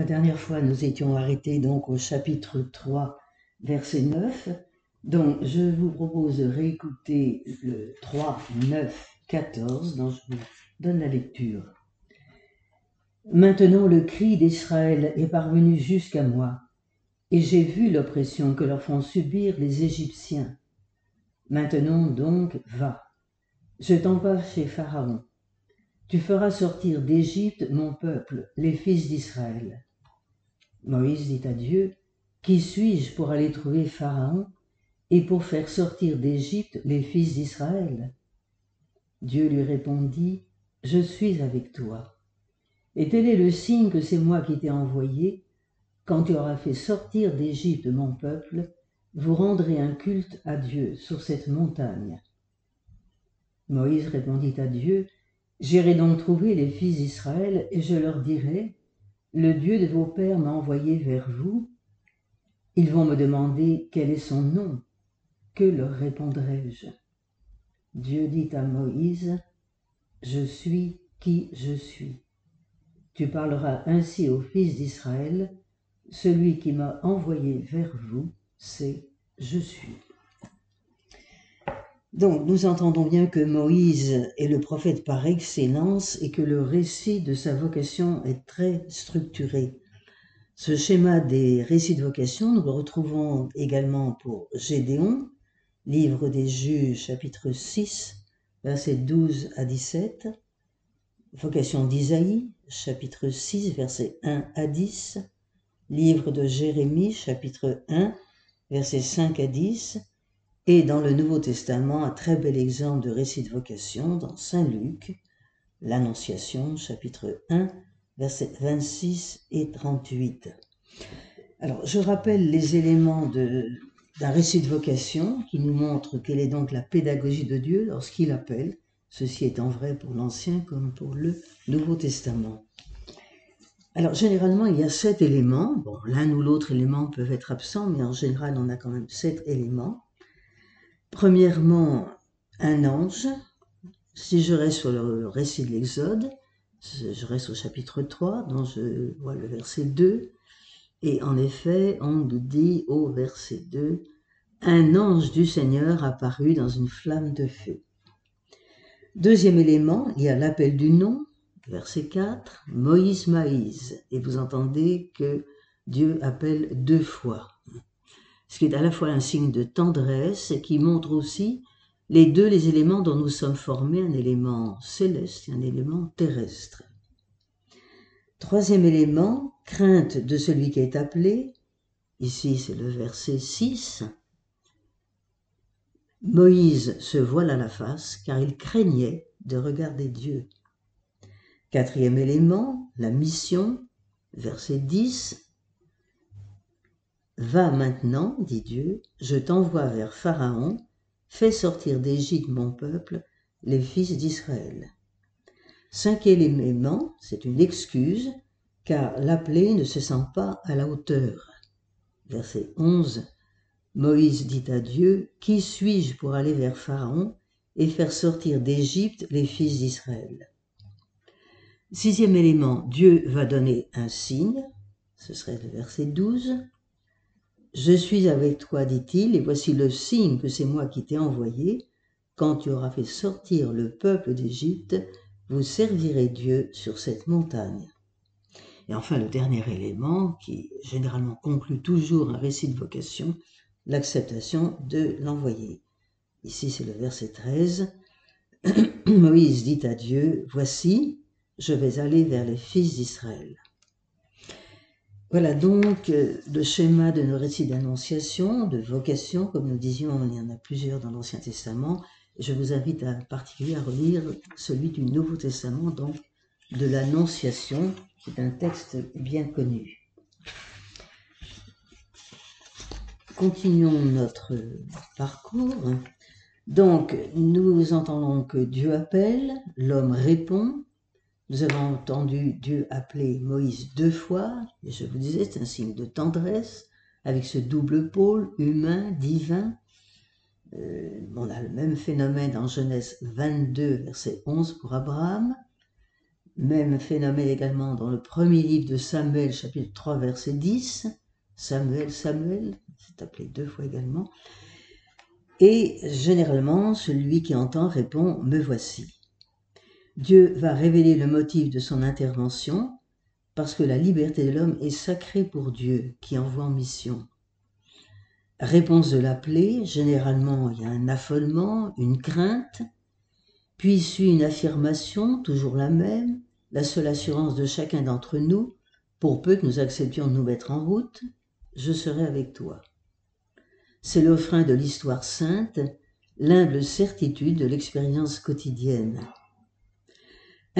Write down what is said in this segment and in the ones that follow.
La dernière fois, nous étions arrêtés donc au chapitre 3, verset 9. Donc, je vous propose de réécouter le 3, 9, 14, dont je vous donne la lecture. Maintenant, le cri d'Israël est parvenu jusqu'à moi, et j'ai vu l'oppression que leur font subir les Égyptiens. Maintenant donc, va. Je t'envoie chez Pharaon tu feras sortir d'Égypte mon peuple, les fils d'Israël. Moïse dit à Dieu, Qui suis-je pour aller trouver Pharaon et pour faire sortir d'Égypte les fils d'Israël? Dieu lui répondit, Je suis avec toi. Et tel est le signe que c'est moi qui t'ai envoyé. Quand tu auras fait sortir d'Égypte mon peuple, vous rendrez un culte à Dieu sur cette montagne. Moïse répondit à Dieu, J'irai donc trouver les fils d'Israël et je leur dirai, Le Dieu de vos pères m'a envoyé vers vous. Ils vont me demander quel est son nom. Que leur répondrai-je? Dieu dit à Moïse, Je suis qui je suis. Tu parleras ainsi aux fils d'Israël, Celui qui m'a envoyé vers vous, c'est Je suis. Donc nous entendons bien que Moïse est le prophète par excellence et que le récit de sa vocation est très structuré. Ce schéma des récits de vocation, nous le retrouvons également pour Gédéon, livre des juges chapitre 6, versets 12 à 17, vocation d'Isaïe, chapitre 6, versets 1 à 10, livre de Jérémie, chapitre 1, versets 5 à 10, et dans le Nouveau Testament, un très bel exemple de récit de vocation dans Saint Luc, l'Annonciation, chapitre 1, versets 26 et 38. Alors, je rappelle les éléments d'un récit de vocation qui nous montre quelle est donc la pédagogie de Dieu lorsqu'il appelle, ceci étant vrai pour l'Ancien comme pour le Nouveau Testament. Alors, généralement, il y a sept éléments. Bon, l'un ou l'autre élément peuvent être absents, mais en général, on a quand même sept éléments. Premièrement, un ange. Si je reste sur le récit de l'Exode, je reste au chapitre 3, dont je vois le verset 2. Et en effet, on nous dit au verset 2, un ange du Seigneur apparut dans une flamme de feu. Deuxième élément, il y a l'appel du nom, verset 4, Moïse Maïs. Et vous entendez que Dieu appelle deux fois ce qui est à la fois un signe de tendresse et qui montre aussi les deux les éléments dont nous sommes formés, un élément céleste et un élément terrestre. Troisième élément, crainte de celui qui est appelé. Ici, c'est le verset 6. Moïse se voile à la face car il craignait de regarder Dieu. Quatrième élément, la mission, verset 10. Va maintenant, dit Dieu, je t'envoie vers Pharaon, fais sortir d'Égypte mon peuple, les fils d'Israël. Cinquième élément, c'est une excuse, car l'appelé ne se sent pas à la hauteur. Verset 11. Moïse dit à Dieu, Qui suis-je pour aller vers Pharaon et faire sortir d'Égypte les fils d'Israël? Sixième élément, Dieu va donner un signe, ce serait le verset 12. Je suis avec toi, dit-il, et voici le signe que c'est moi qui t'ai envoyé. Quand tu auras fait sortir le peuple d'Égypte, vous servirez Dieu sur cette montagne. Et enfin, le dernier élément, qui généralement conclut toujours un récit de vocation, l'acceptation de l'envoyé. Ici, c'est le verset 13. Moïse dit à Dieu, Voici, je vais aller vers les fils d'Israël. Voilà donc euh, le schéma de nos récits d'annonciation, de vocation, comme nous disions, il y en a plusieurs dans l'Ancien Testament. Je vous invite en particulier à relire celui du Nouveau Testament, donc de l'Annonciation, qui est un texte bien connu. Continuons notre parcours. Donc, nous entendons que Dieu appelle, l'homme répond, nous avons entendu Dieu appeler Moïse deux fois, et je vous disais, c'est un signe de tendresse, avec ce double pôle humain, divin. Euh, on a le même phénomène en Genèse 22, verset 11 pour Abraham. Même phénomène également dans le premier livre de Samuel, chapitre 3, verset 10. Samuel, Samuel, c'est appelé deux fois également. Et généralement, celui qui entend répond Me voici. Dieu va révéler le motif de son intervention parce que la liberté de l'homme est sacrée pour Dieu qui envoie en mission. Réponse de l'appelé, généralement il y a un affolement, une crainte, puis suit une affirmation, toujours la même, la seule assurance de chacun d'entre nous, pour peu que nous acceptions de nous mettre en route, je serai avec toi. C'est le frein de l'histoire sainte, l'humble certitude de l'expérience quotidienne.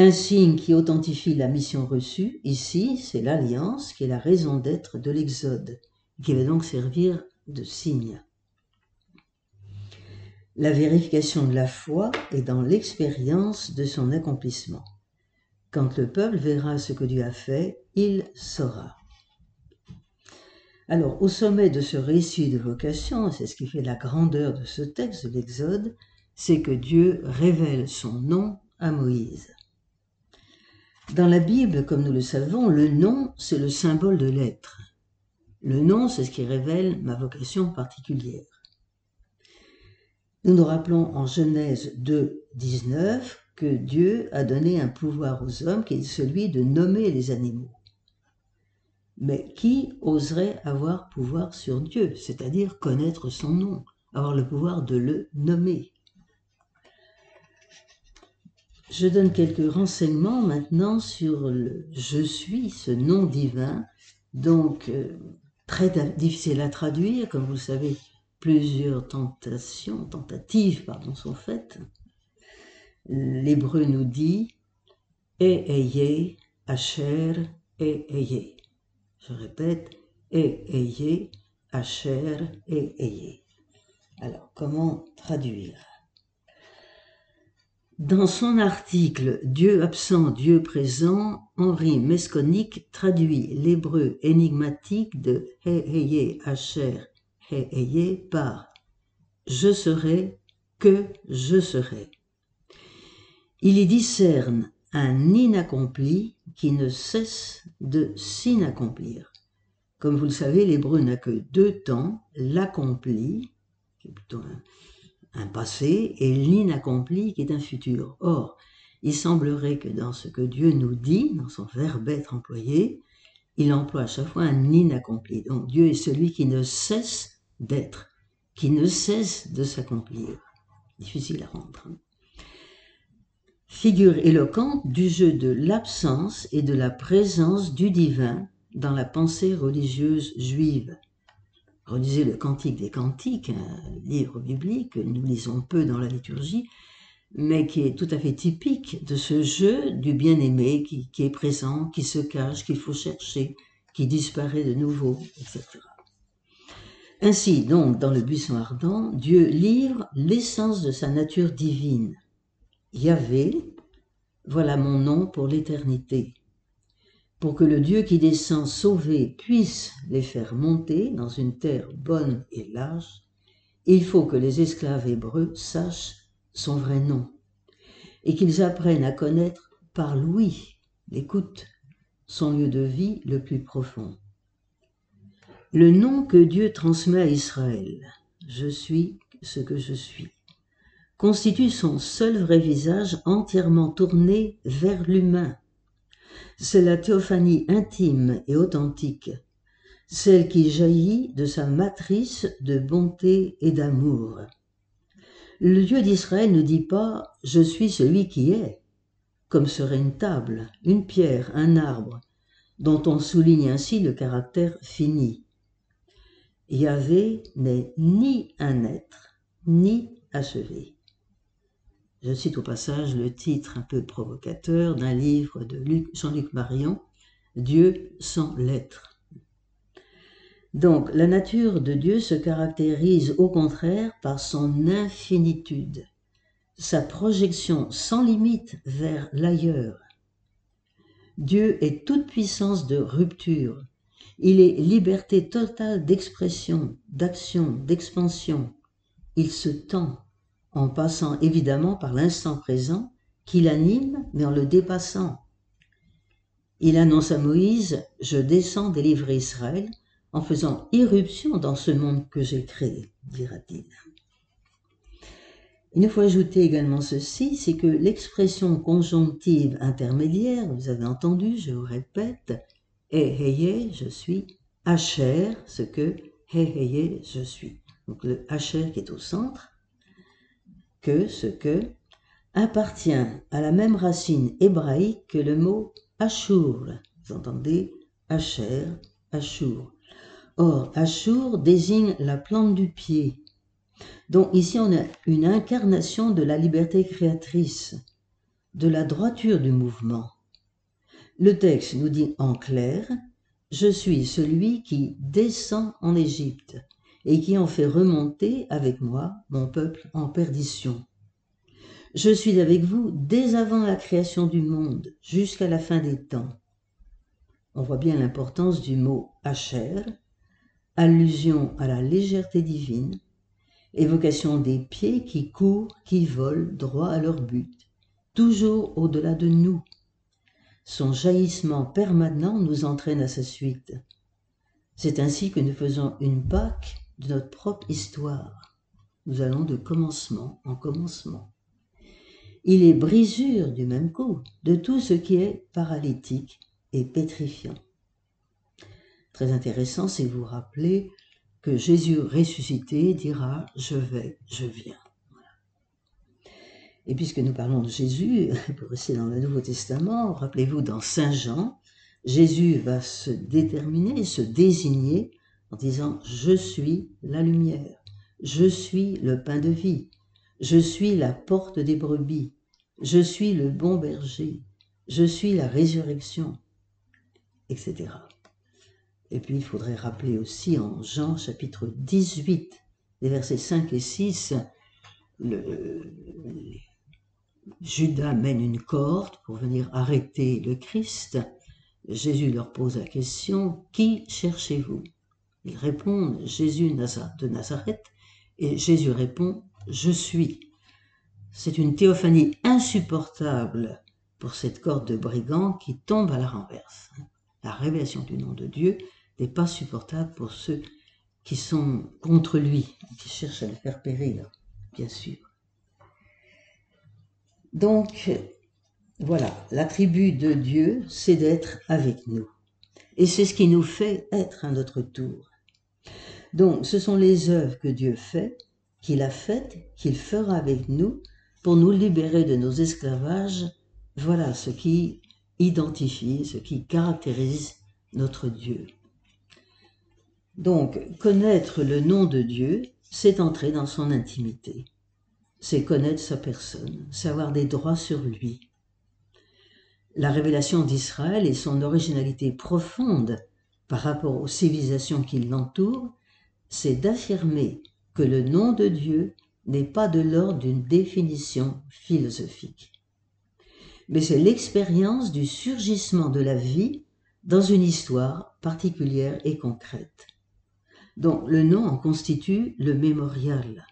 Un signe qui authentifie la mission reçue, ici, c'est l'alliance qui est la raison d'être de l'Exode, qui va donc servir de signe. La vérification de la foi est dans l'expérience de son accomplissement. Quand le peuple verra ce que Dieu a fait, il saura. Alors, au sommet de ce récit de vocation, c'est ce qui fait la grandeur de ce texte de l'Exode, c'est que Dieu révèle son nom à Moïse. Dans la Bible, comme nous le savons, le nom, c'est le symbole de l'être. Le nom, c'est ce qui révèle ma vocation particulière. Nous nous rappelons en Genèse 2, 19 que Dieu a donné un pouvoir aux hommes qui est celui de nommer les animaux. Mais qui oserait avoir pouvoir sur Dieu, c'est-à-dire connaître son nom, avoir le pouvoir de le nommer? Je donne quelques renseignements maintenant sur le je suis, ce nom divin, donc euh, très difficile à traduire, comme vous le savez, plusieurs tentations, tentatives, pardon, sont faites. L'hébreu nous dit et ayez, Asher et ayez. Je répète, et ayez, Asher et ayez. Alors, comment traduire? Dans son article Dieu absent, Dieu présent, Henri Mesconic traduit l'hébreu énigmatique de He Asher He par Je serai que je serai. Il y discerne un inaccompli qui ne cesse de s'inaccomplir. Comme vous le savez, l'hébreu n'a que deux temps, l'accompli, un passé et l'inaccompli qui est un futur. Or, il semblerait que dans ce que Dieu nous dit, dans son verbe être employé, il emploie à chaque fois un inaccompli. Donc Dieu est celui qui ne cesse d'être, qui ne cesse de s'accomplir. Difficile à rendre. Hein. Figure éloquente du jeu de l'absence et de la présence du divin dans la pensée religieuse juive relisez le Cantique des Cantiques, un livre biblique que nous lisons peu dans la liturgie, mais qui est tout à fait typique de ce jeu du bien-aimé qui, est présent, qui se cache, qu'il faut chercher, qui disparaît de nouveau, etc. Ainsi, donc, dans le buisson ardent, Dieu livre l'essence de sa nature divine. Yahvé, voilà mon nom pour l'éternité pour que le Dieu qui descend sauver puisse les faire monter dans une terre bonne et large, il faut que les esclaves hébreux sachent son vrai nom et qu'ils apprennent à connaître par l'ouïe, l'écoute, son lieu de vie le plus profond. Le nom que Dieu transmet à Israël, je suis ce que je suis, constitue son seul vrai visage entièrement tourné vers l'humain, c'est la théophanie intime et authentique, celle qui jaillit de sa matrice de bonté et d'amour. Le Dieu d'Israël ne dit pas Je suis celui qui est, comme serait une table, une pierre, un arbre, dont on souligne ainsi le caractère fini. Yahvé n'est ni un être, ni achevé. Je cite au passage le titre un peu provocateur d'un livre de Jean-Luc Marion, Dieu sans l'être. Donc la nature de Dieu se caractérise au contraire par son infinitude, sa projection sans limite vers l'ailleurs. Dieu est toute puissance de rupture, il est liberté totale d'expression, d'action, d'expansion, il se tend, en passant évidemment par l'instant présent qui l'anime, mais en le dépassant, il annonce à Moïse, je descends délivrer Israël en faisant irruption dans ce monde que j'ai créé, dira-t-il. Il nous faut ajouter également ceci, c'est que l'expression conjonctive intermédiaire, vous avez entendu, je vous répète, est je suis, Hacher, ce que Heheye, je suis. Donc le Hacher qui est au centre, que ce que appartient à la même racine hébraïque que le mot Ashur. Vous entendez Asher, Ashur. Or, Ashur désigne la plante du pied. Donc ici, on a une incarnation de la liberté créatrice, de la droiture du mouvement. Le texte nous dit en clair, Je suis celui qui descend en Égypte et qui en fait remonter avec moi mon peuple en perdition. Je suis avec vous dès avant la création du monde jusqu'à la fin des temps. On voit bien l'importance du mot Asher, allusion à la légèreté divine, évocation des pieds qui courent, qui volent droit à leur but, toujours au-delà de nous. Son jaillissement permanent nous entraîne à sa suite. C'est ainsi que nous faisons une Pâque de notre propre histoire. Nous allons de commencement en commencement. Il est brisure du même coup de tout ce qui est paralytique et pétrifiant. Très intéressant, c'est vous rappeler que Jésus ressuscité dira Je vais, je viens. Et puisque nous parlons de Jésus, pour rester dans le Nouveau Testament, rappelez-vous dans Saint Jean, Jésus va se déterminer, se désigner en disant Je suis la lumière, je suis le pain de vie, je suis la porte des brebis, je suis le bon berger, je suis la résurrection, etc. Et puis il faudrait rappeler aussi en Jean chapitre 18, les versets 5 et 6, le, Judas mène une corde pour venir arrêter le Christ. Jésus leur pose la question, Qui cherchez-vous? Ils répondent, Jésus de Nazareth, et Jésus répond, Je suis. C'est une théophanie insupportable pour cette corde de brigands qui tombe à la renverse. La révélation du nom de Dieu n'est pas supportable pour ceux qui sont contre lui, qui cherchent à le faire périr, bien sûr. Donc, voilà, l'attribut de Dieu, c'est d'être avec nous. Et c'est ce qui nous fait être à notre tour. Donc, ce sont les œuvres que Dieu fait, qu'il a faites, qu'il fera avec nous pour nous libérer de nos esclavages. Voilà ce qui identifie, ce qui caractérise notre Dieu. Donc, connaître le nom de Dieu, c'est entrer dans son intimité. C'est connaître sa personne, savoir des droits sur lui. La révélation d'Israël et son originalité profonde par rapport aux civilisations qui l'entourent, c'est d'affirmer que le nom de Dieu n'est pas de l'ordre d'une définition philosophique, mais c'est l'expérience du surgissement de la vie dans une histoire particulière et concrète dont le nom en constitue le mémorial.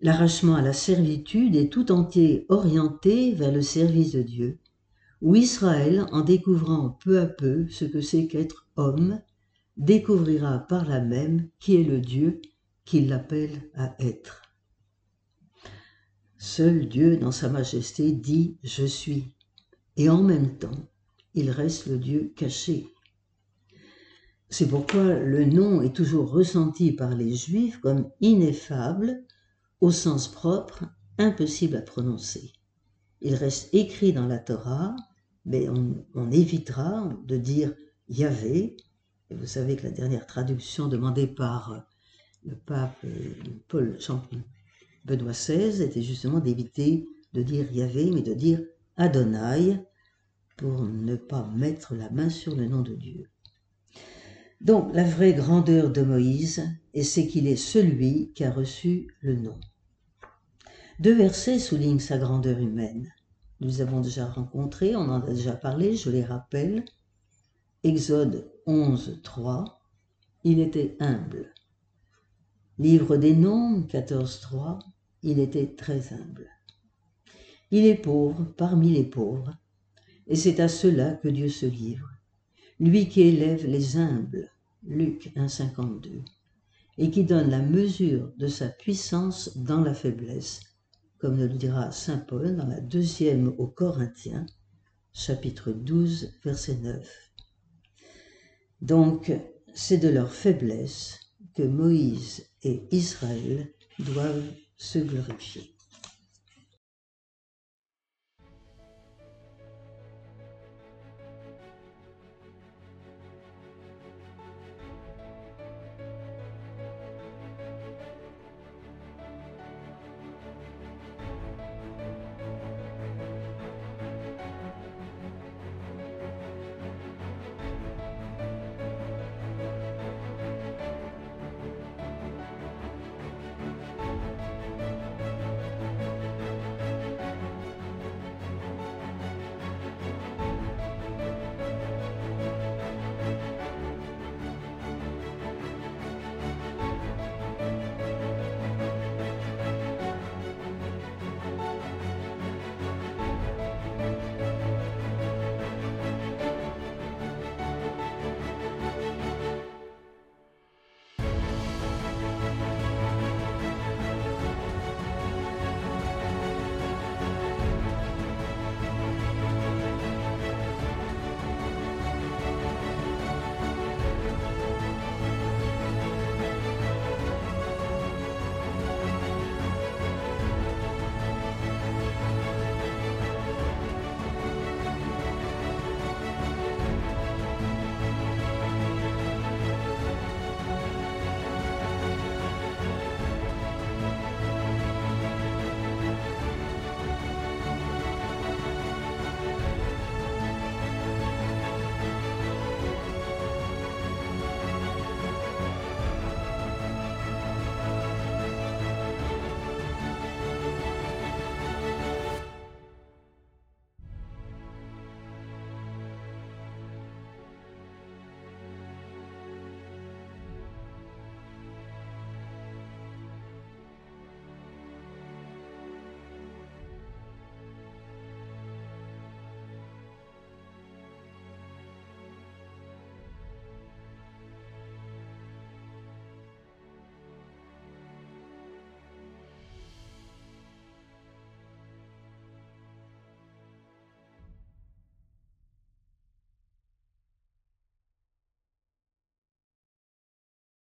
L'arrachement à la servitude est tout entier orienté vers le service de Dieu, où Israël, en découvrant peu à peu ce que c'est qu'être homme, découvrira par là même qui est le Dieu qui l'appelle à être. Seul Dieu dans sa majesté dit Je suis, et en même temps, il reste le Dieu caché, c'est pourquoi le nom est toujours ressenti par les juifs comme ineffable, au sens propre, impossible à prononcer. Il reste écrit dans la Torah, mais on, évitera de dire Yahvé. Et vous savez que la dernière traduction demandée par le pape euh, Paul Benoît XVI était justement d'éviter de dire Yahvé, mais de dire Adonai, pour ne pas mettre la main sur le nom de Dieu. Donc la vraie grandeur de Moïse, c'est qu'il est celui qui a reçu le nom. Deux versets soulignent sa grandeur humaine. Nous avons déjà rencontré, on en a déjà parlé, je les rappelle. Exode 11, 3. Il était humble. Livre des Nombres 14, 3. Il était très humble. Il est pauvre parmi les pauvres, et c'est à cela que Dieu se livre. Lui qui élève les humbles, Luc 1,52, et qui donne la mesure de sa puissance dans la faiblesse, comme le dira Saint Paul dans la deuxième aux Corinthiens, chapitre 12, verset 9. Donc, c'est de leur faiblesse que Moïse et Israël doivent se glorifier.